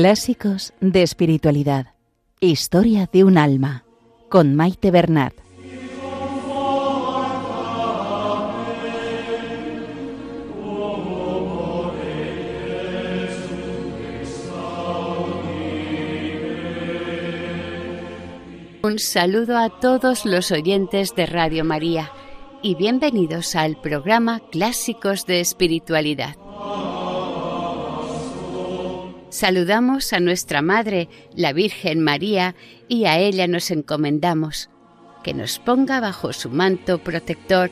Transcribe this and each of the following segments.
Clásicos de Espiritualidad. Historia de un alma. Con Maite Bernat. Un saludo a todos los oyentes de Radio María y bienvenidos al programa Clásicos de Espiritualidad. Saludamos a nuestra Madre, la Virgen María, y a ella nos encomendamos, que nos ponga bajo su manto protector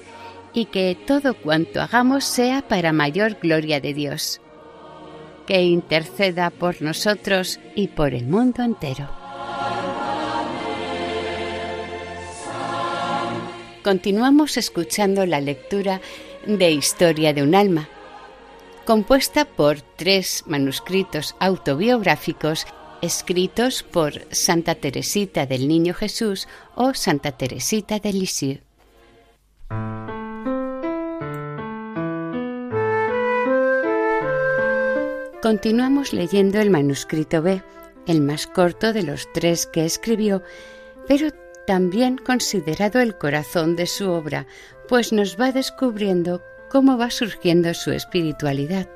y que todo cuanto hagamos sea para mayor gloria de Dios. Que interceda por nosotros y por el mundo entero. Continuamos escuchando la lectura de Historia de un alma, compuesta por tres manuscritos autobiográficos escritos por Santa Teresita del Niño Jesús o Santa Teresita de Lisieux. Continuamos leyendo el manuscrito B, el más corto de los tres que escribió, pero también considerado el corazón de su obra, pues nos va descubriendo cómo va surgiendo su espiritualidad.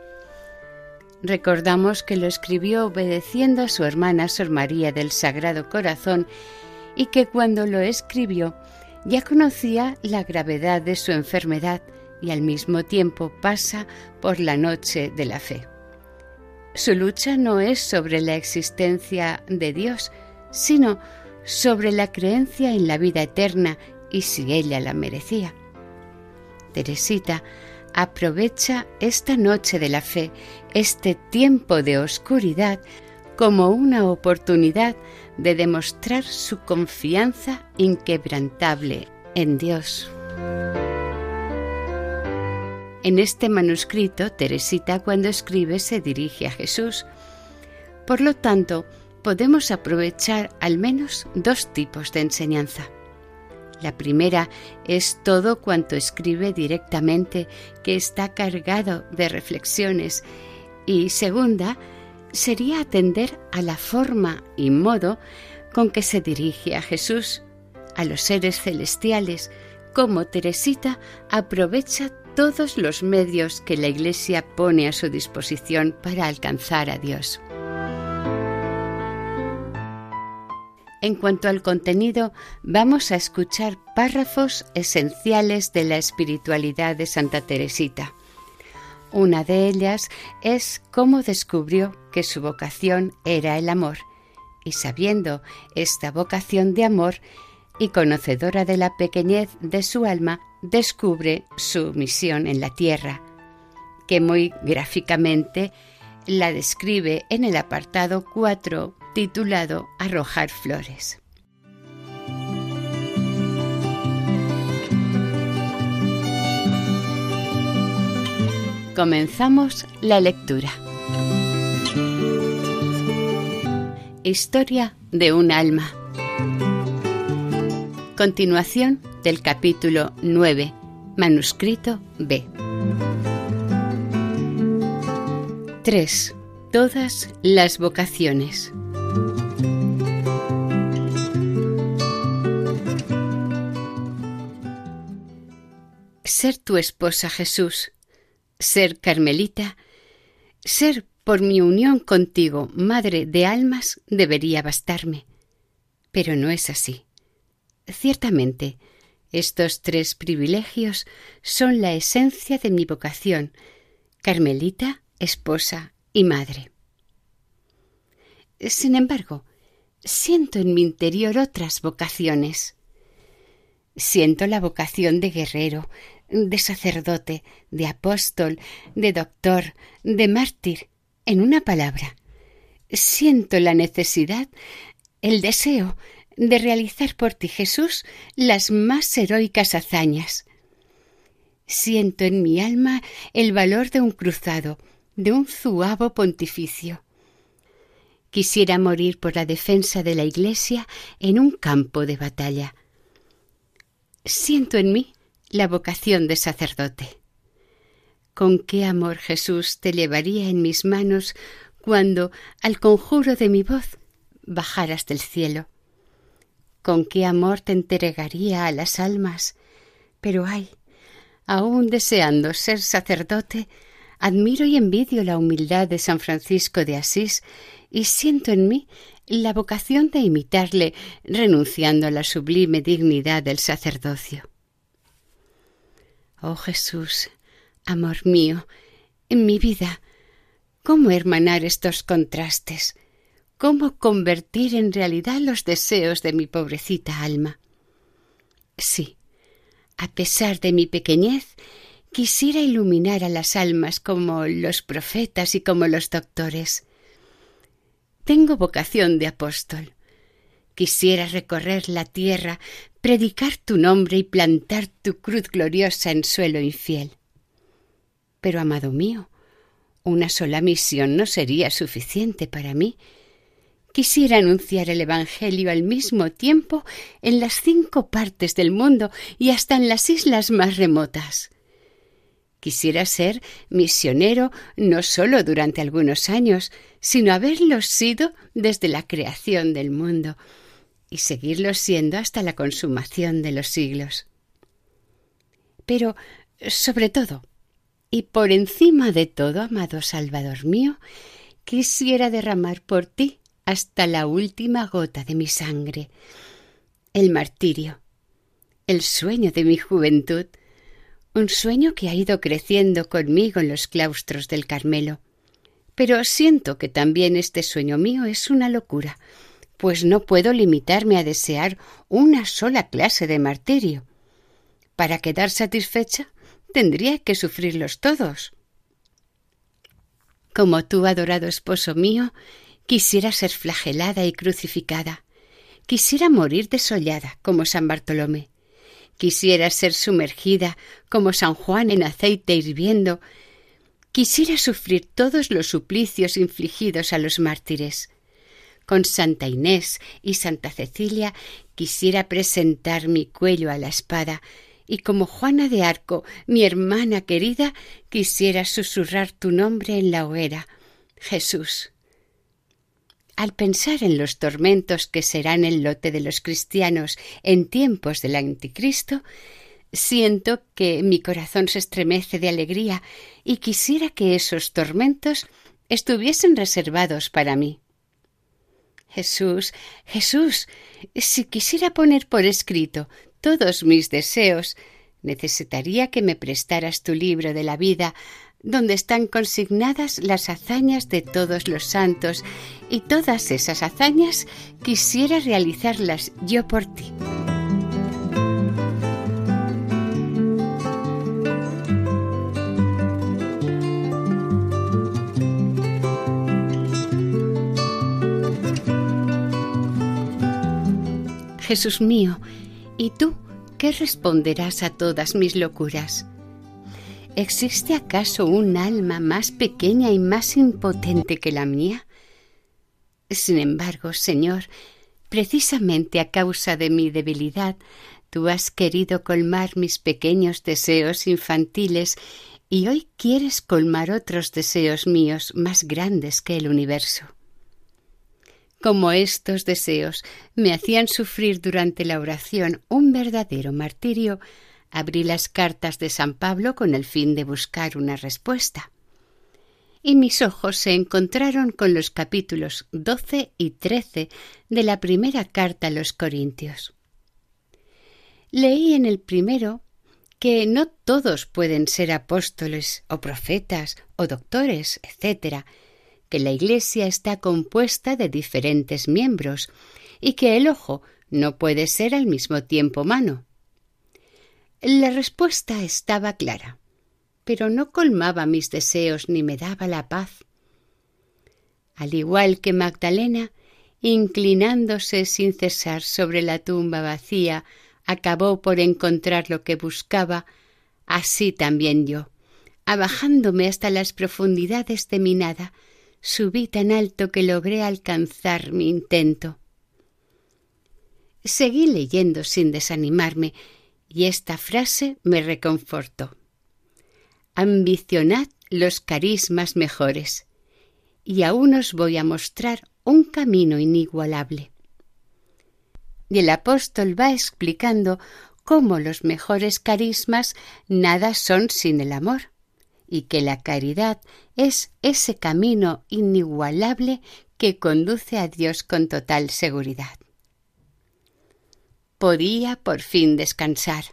Recordamos que lo escribió obedeciendo a su hermana Sor María del Sagrado Corazón y que cuando lo escribió ya conocía la gravedad de su enfermedad y al mismo tiempo pasa por la noche de la fe. Su lucha no es sobre la existencia de Dios, sino sobre la creencia en la vida eterna y si ella la merecía. Teresita aprovecha esta noche de la fe, este tiempo de oscuridad, como una oportunidad de demostrar su confianza inquebrantable en Dios. En este manuscrito, Teresita cuando escribe se dirige a Jesús. Por lo tanto, podemos aprovechar al menos dos tipos de enseñanza. La primera es todo cuanto escribe directamente, que está cargado de reflexiones. Y segunda, sería atender a la forma y modo con que se dirige a Jesús, a los seres celestiales, como Teresita aprovecha todos los medios que la Iglesia pone a su disposición para alcanzar a Dios. En cuanto al contenido, vamos a escuchar párrafos esenciales de la espiritualidad de Santa Teresita. Una de ellas es cómo descubrió que su vocación era el amor, y sabiendo esta vocación de amor y conocedora de la pequeñez de su alma, descubre su misión en la tierra, que muy gráficamente la describe en el apartado 4 titulado Arrojar Flores. Comenzamos la lectura. Historia de un alma. Continuación del capítulo 9, manuscrito B. 3. Todas las vocaciones. Ser tu esposa Jesús, ser Carmelita, ser por mi unión contigo madre de almas debería bastarme. Pero no es así. Ciertamente, estos tres privilegios son la esencia de mi vocación, Carmelita, esposa y madre. Sin embargo, siento en mi interior otras vocaciones. Siento la vocación de guerrero, de sacerdote, de apóstol, de doctor, de mártir, en una palabra. Siento la necesidad, el deseo de realizar por ti, Jesús, las más heroicas hazañas. Siento en mi alma el valor de un cruzado, de un zuavo pontificio. Quisiera morir por la defensa de la Iglesia en un campo de batalla. Siento en mí la vocación de sacerdote. Con qué amor Jesús te llevaría en mis manos cuando, al conjuro de mi voz, bajaras del cielo. Con qué amor te entregaría a las almas. Pero ay, aún deseando ser sacerdote, admiro y envidio la humildad de San Francisco de Asís y siento en mí la vocación de imitarle, renunciando a la sublime dignidad del sacerdocio. Oh Jesús, amor mío, en mi vida, ¿cómo hermanar estos contrastes? ¿Cómo convertir en realidad los deseos de mi pobrecita alma? Sí, a pesar de mi pequeñez, quisiera iluminar a las almas como los profetas y como los doctores. Tengo vocación de apóstol. Quisiera recorrer la tierra, predicar tu nombre y plantar tu cruz gloriosa en suelo infiel. Pero, amado mío, una sola misión no sería suficiente para mí. Quisiera anunciar el Evangelio al mismo tiempo en las cinco partes del mundo y hasta en las islas más remotas. Quisiera ser misionero no solo durante algunos años, sino haberlo sido desde la creación del mundo y seguirlo siendo hasta la consumación de los siglos. Pero, sobre todo, y por encima de todo, amado Salvador mío, quisiera derramar por ti hasta la última gota de mi sangre, el martirio, el sueño de mi juventud, un sueño que ha ido creciendo conmigo en los claustros del Carmelo. Pero siento que también este sueño mío es una locura, pues no puedo limitarme a desear una sola clase de martirio. Para quedar satisfecha tendría que sufrirlos todos. Como tú, adorado esposo mío, quisiera ser flagelada y crucificada, quisiera morir desollada como San Bartolomé, Quisiera ser sumergida como San Juan en aceite hirviendo. Quisiera sufrir todos los suplicios infligidos a los mártires. Con Santa Inés y Santa Cecilia quisiera presentar mi cuello a la espada, y como Juana de Arco, mi hermana querida, quisiera susurrar tu nombre en la hoguera. Jesús, al pensar en los tormentos que serán el lote de los cristianos en tiempos del anticristo, siento que mi corazón se estremece de alegría y quisiera que esos tormentos estuviesen reservados para mí. Jesús, Jesús, si quisiera poner por escrito todos mis deseos, necesitaría que me prestaras tu libro de la vida donde están consignadas las hazañas de todos los santos, y todas esas hazañas quisiera realizarlas yo por ti. Jesús mío, ¿y tú qué responderás a todas mis locuras? ¿Existe acaso un alma más pequeña y más impotente que la mía? Sin embargo, Señor, precisamente a causa de mi debilidad, tú has querido colmar mis pequeños deseos infantiles y hoy quieres colmar otros deseos míos más grandes que el universo. Como estos deseos me hacían sufrir durante la oración un verdadero martirio, abrí las cartas de San Pablo con el fin de buscar una respuesta. Y mis ojos se encontraron con los capítulos doce y trece de la primera carta a los Corintios. Leí en el primero que no todos pueden ser apóstoles o profetas o doctores, etc., que la Iglesia está compuesta de diferentes miembros y que el ojo no puede ser al mismo tiempo mano. La respuesta estaba clara, pero no colmaba mis deseos ni me daba la paz. Al igual que Magdalena, inclinándose sin cesar sobre la tumba vacía, acabó por encontrar lo que buscaba, así también yo, abajándome hasta las profundidades de mi nada, subí tan alto que logré alcanzar mi intento. Seguí leyendo sin desanimarme, y esta frase me reconfortó. Ambicionad los carismas mejores y aún os voy a mostrar un camino inigualable. Y el apóstol va explicando cómo los mejores carismas nada son sin el amor, y que la caridad es ese camino inigualable que conduce a Dios con total seguridad. Podía por fin descansar.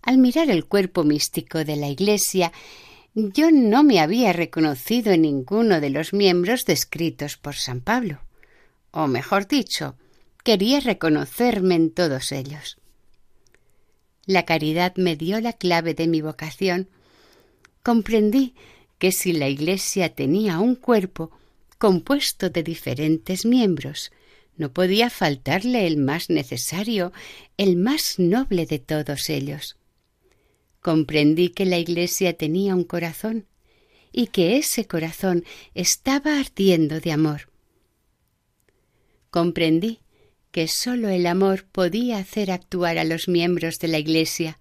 Al mirar el cuerpo místico de la Iglesia, yo no me había reconocido en ninguno de los miembros descritos por San Pablo, o mejor dicho, quería reconocerme en todos ellos. La caridad me dio la clave de mi vocación. Comprendí que si la Iglesia tenía un cuerpo compuesto de diferentes miembros, no podía faltarle el más necesario, el más noble de todos ellos. Comprendí que la Iglesia tenía un corazón y que ese corazón estaba ardiendo de amor. Comprendí que sólo el amor podía hacer actuar a los miembros de la Iglesia,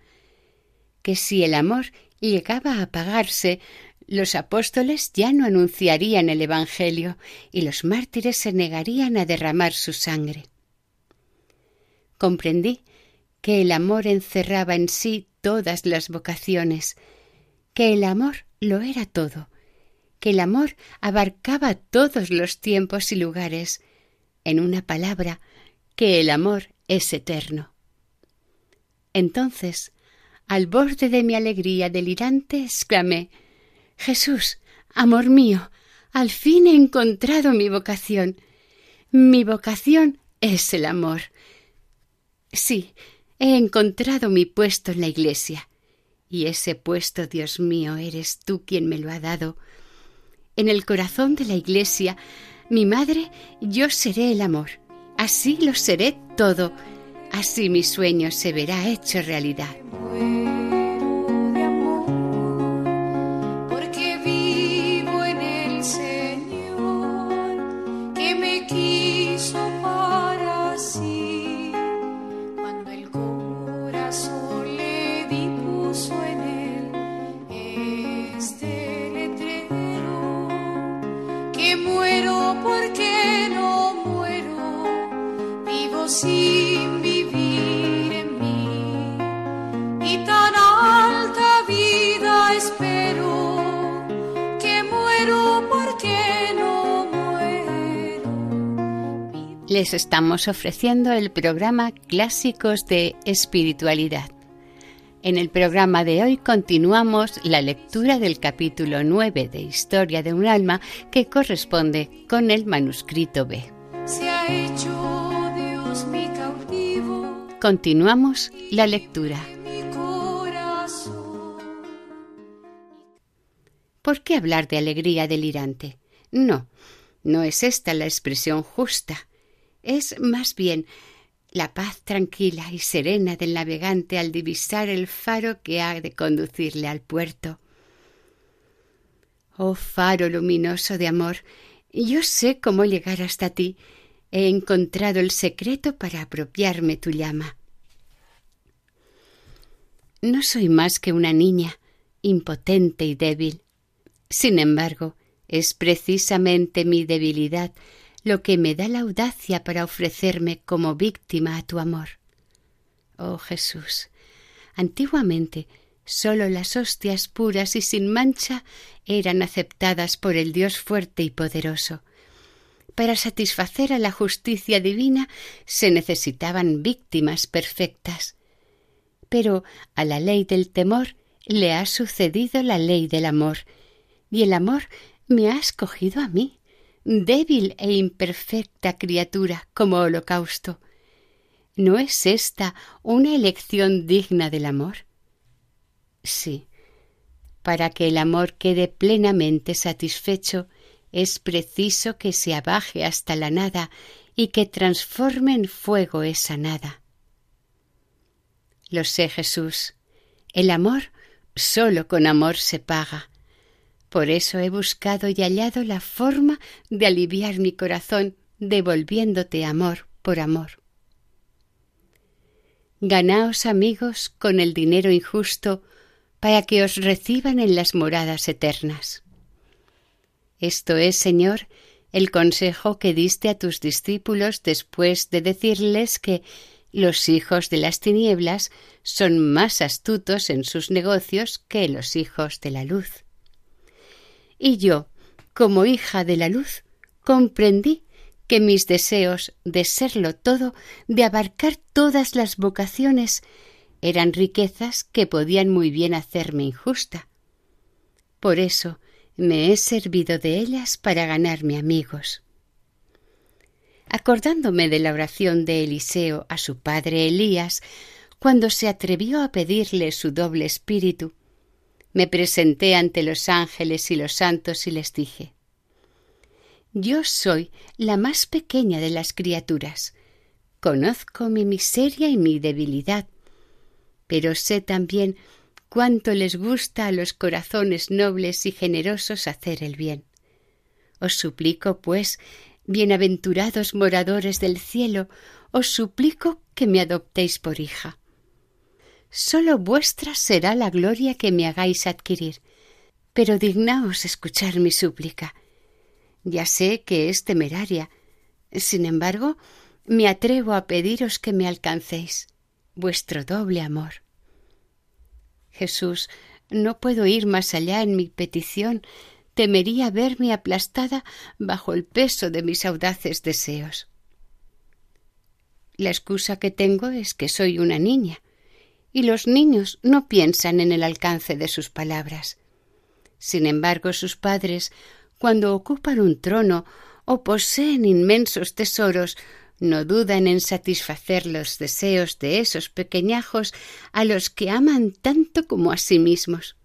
que si el amor llegaba a apagarse, los apóstoles ya no anunciarían el Evangelio y los mártires se negarían a derramar su sangre. Comprendí que el amor encerraba en sí todas las vocaciones, que el amor lo era todo, que el amor abarcaba todos los tiempos y lugares, en una palabra, que el amor es eterno. Entonces, al borde de mi alegría delirante, exclamé Jesús, amor mío, al fin he encontrado mi vocación. Mi vocación es el amor. Sí, he encontrado mi puesto en la Iglesia. Y ese puesto, Dios mío, eres tú quien me lo ha dado. En el corazón de la Iglesia, mi madre, yo seré el amor. Así lo seré todo. Así mi sueño se verá hecho realidad. Les estamos ofreciendo el programa Clásicos de Espiritualidad. En el programa de hoy continuamos la lectura del capítulo 9 de Historia de un alma que corresponde con el manuscrito B. Continuamos la lectura. ¿Por qué hablar de alegría delirante? No, no es esta la expresión justa es más bien la paz tranquila y serena del navegante al divisar el faro que ha de conducirle al puerto. Oh faro luminoso de amor, yo sé cómo llegar hasta ti. He encontrado el secreto para apropiarme tu llama. No soy más que una niña, impotente y débil. Sin embargo, es precisamente mi debilidad lo que me da la audacia para ofrecerme como víctima a tu amor. Oh Jesús, antiguamente sólo las hostias puras y sin mancha eran aceptadas por el Dios fuerte y poderoso. Para satisfacer a la justicia divina se necesitaban víctimas perfectas. Pero a la ley del temor le ha sucedido la ley del amor, y el amor me ha escogido a mí débil e imperfecta criatura como holocausto. ¿No es esta una elección digna del amor? Sí. Para que el amor quede plenamente satisfecho, es preciso que se abaje hasta la nada y que transforme en fuego esa nada. Lo sé, Jesús. El amor sólo con amor se paga, por eso he buscado y hallado la forma de aliviar mi corazón devolviéndote amor por amor. Ganaos amigos con el dinero injusto para que os reciban en las moradas eternas. Esto es, Señor, el consejo que diste a tus discípulos después de decirles que los hijos de las tinieblas son más astutos en sus negocios que los hijos de la luz. Y yo, como hija de la luz, comprendí que mis deseos de serlo todo, de abarcar todas las vocaciones, eran riquezas que podían muy bien hacerme injusta. Por eso me he servido de ellas para ganarme amigos. Acordándome de la oración de Eliseo a su padre Elías, cuando se atrevió a pedirle su doble espíritu, me presenté ante los ángeles y los santos y les dije Yo soy la más pequeña de las criaturas. Conozco mi miseria y mi debilidad, pero sé también cuánto les gusta a los corazones nobles y generosos hacer el bien. Os suplico, pues, bienaventurados moradores del cielo, os suplico que me adoptéis por hija. Sólo vuestra será la gloria que me hagáis adquirir, pero dignaos escuchar mi súplica. Ya sé que es temeraria, sin embargo, me atrevo a pediros que me alcancéis vuestro doble amor. Jesús, no puedo ir más allá en mi petición. Temería verme aplastada bajo el peso de mis audaces deseos. La excusa que tengo es que soy una niña, y los niños no piensan en el alcance de sus palabras. Sin embargo, sus padres, cuando ocupan un trono o poseen inmensos tesoros, no dudan en satisfacer los deseos de esos pequeñajos a los que aman tanto como a sí mismos.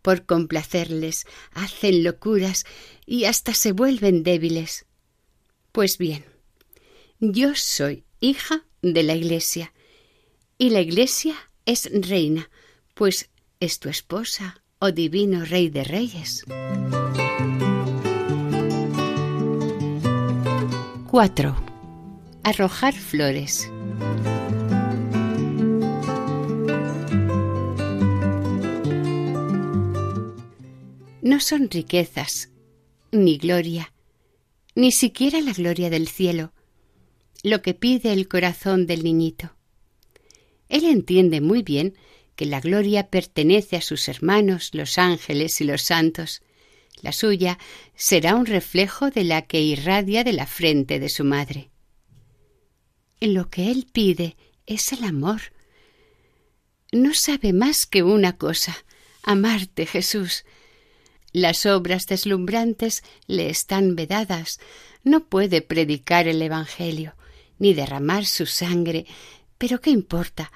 Por complacerles hacen locuras y hasta se vuelven débiles. Pues bien, yo soy hija de la Iglesia y la Iglesia es reina, pues es tu esposa, oh divino Rey de Reyes. 4 arrojar flores. No son riquezas, ni gloria, ni siquiera la gloria del cielo, lo que pide el corazón del niñito. Él entiende muy bien que la gloria pertenece a sus hermanos, los ángeles y los santos. La suya será un reflejo de la que irradia de la frente de su madre. Lo que él pide es el amor. No sabe más que una cosa, amarte, Jesús. Las obras deslumbrantes le están vedadas. No puede predicar el Evangelio, ni derramar su sangre. Pero ¿qué importa?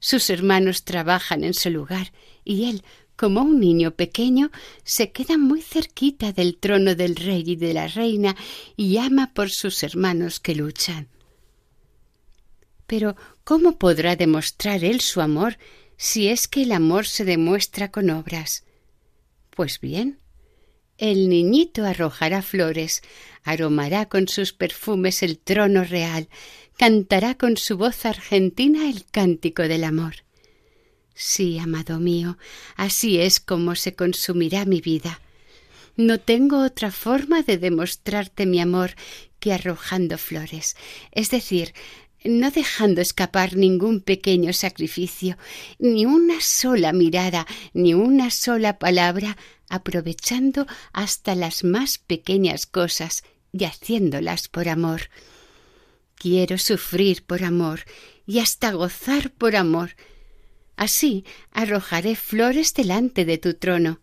Sus hermanos trabajan en su lugar, y él, como un niño pequeño, se queda muy cerquita del trono del rey y de la reina y ama por sus hermanos que luchan. Pero ¿cómo podrá demostrar él su amor si es que el amor se demuestra con obras? Pues bien, el niñito arrojará flores, aromará con sus perfumes el trono real, cantará con su voz argentina el cántico del amor. Sí, amado mío, así es como se consumirá mi vida. No tengo otra forma de demostrarte mi amor que arrojando flores, es decir, no dejando escapar ningún pequeño sacrificio, ni una sola mirada, ni una sola palabra, aprovechando hasta las más pequeñas cosas y haciéndolas por amor. Quiero sufrir por amor y hasta gozar por amor. Así arrojaré flores delante de tu trono.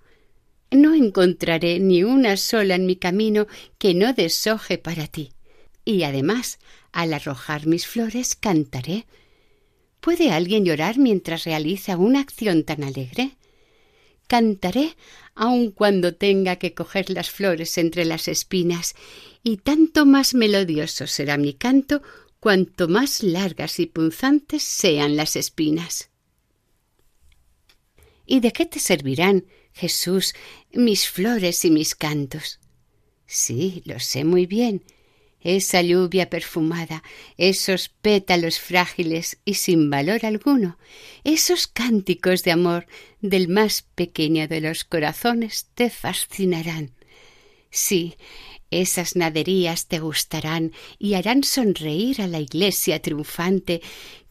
No encontraré ni una sola en mi camino que no deshoje para ti. Y además al arrojar mis flores cantaré. ¿Puede alguien llorar mientras realiza una acción tan alegre? Cantaré aun cuando tenga que coger las flores entre las espinas, y tanto más melodioso será mi canto cuanto más largas y punzantes sean las espinas. ¿Y de qué te servirán, Jesús, mis flores y mis cantos? Sí, lo sé muy bien, esa lluvia perfumada, esos pétalos frágiles y sin valor alguno, esos cánticos de amor del más pequeño de los corazones te fascinarán. Sí, esas naderías te gustarán y harán sonreír a la iglesia triunfante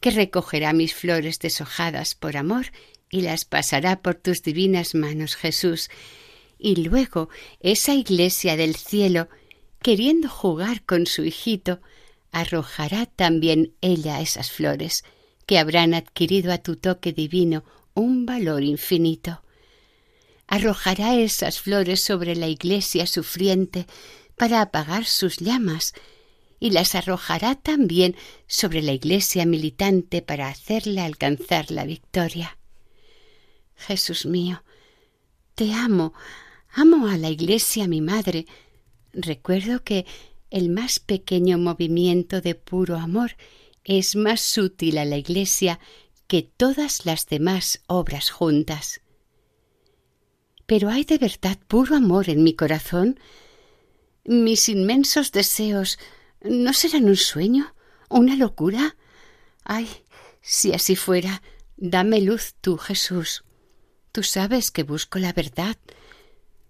que recogerá mis flores deshojadas por amor y las pasará por tus divinas manos, Jesús. Y luego esa iglesia del cielo, queriendo jugar con su hijito, arrojará también ella esas flores, que habrán adquirido a tu toque divino un valor infinito. Arrojará esas flores sobre la iglesia sufriente para apagar sus llamas, y las arrojará también sobre la iglesia militante para hacerle alcanzar la victoria. Jesús mío, te amo, amo a la iglesia mi madre. Recuerdo que el más pequeño movimiento de puro amor es más útil a la iglesia que todas las demás obras juntas. Pero hay de verdad puro amor en mi corazón. Mis inmensos deseos ¿No serán un sueño? ¿Una locura? Ay, si así fuera, dame luz tú, Jesús. Tú sabes que busco la verdad.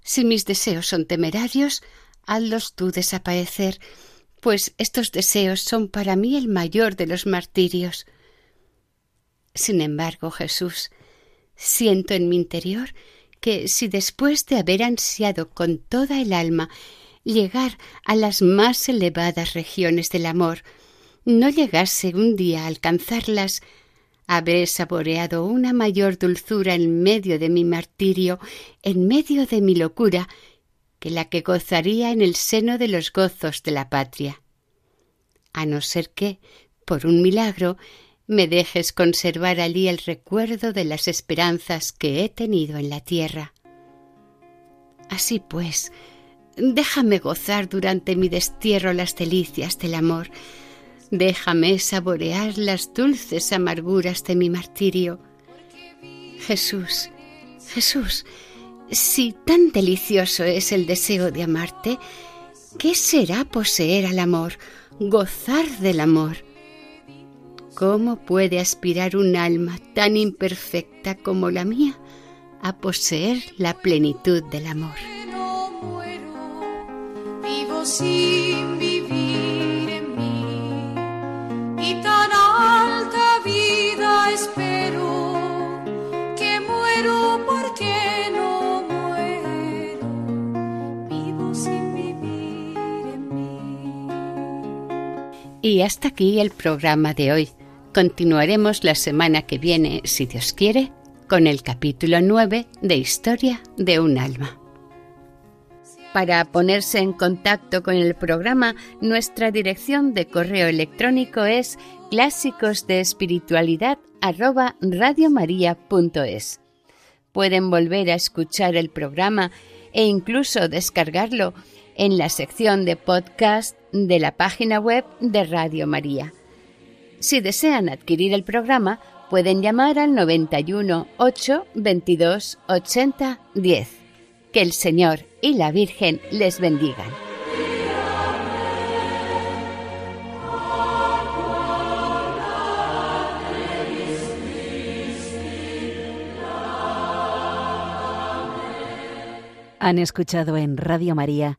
Si mis deseos son temerarios, hazlos tú desaparecer, pues estos deseos son para mí el mayor de los martirios. Sin embargo, Jesús, siento en mi interior que si después de haber ansiado con toda el alma llegar a las más elevadas regiones del amor, no llegase un día a alcanzarlas, habré saboreado una mayor dulzura en medio de mi martirio, en medio de mi locura, que la que gozaría en el seno de los gozos de la patria. A no ser que, por un milagro, me dejes conservar allí el recuerdo de las esperanzas que he tenido en la tierra. Así pues, Déjame gozar durante mi destierro las delicias del amor. Déjame saborear las dulces amarguras de mi martirio. Jesús, Jesús, si tan delicioso es el deseo de amarte, ¿qué será poseer al amor, gozar del amor? ¿Cómo puede aspirar un alma tan imperfecta como la mía a poseer la plenitud del amor? sin Y hasta aquí el programa de hoy. Continuaremos la semana que viene, si Dios quiere, con el capítulo 9 de Historia de un alma. Para ponerse en contacto con el programa, nuestra dirección de correo electrónico es clásicos de espiritualidad Pueden volver a escuchar el programa e incluso descargarlo en la sección de podcast de la página web de Radio María. Si desean adquirir el programa, pueden llamar al 91 8 22 80 10. Que el Señor y la Virgen les bendigan. Han escuchado en Radio María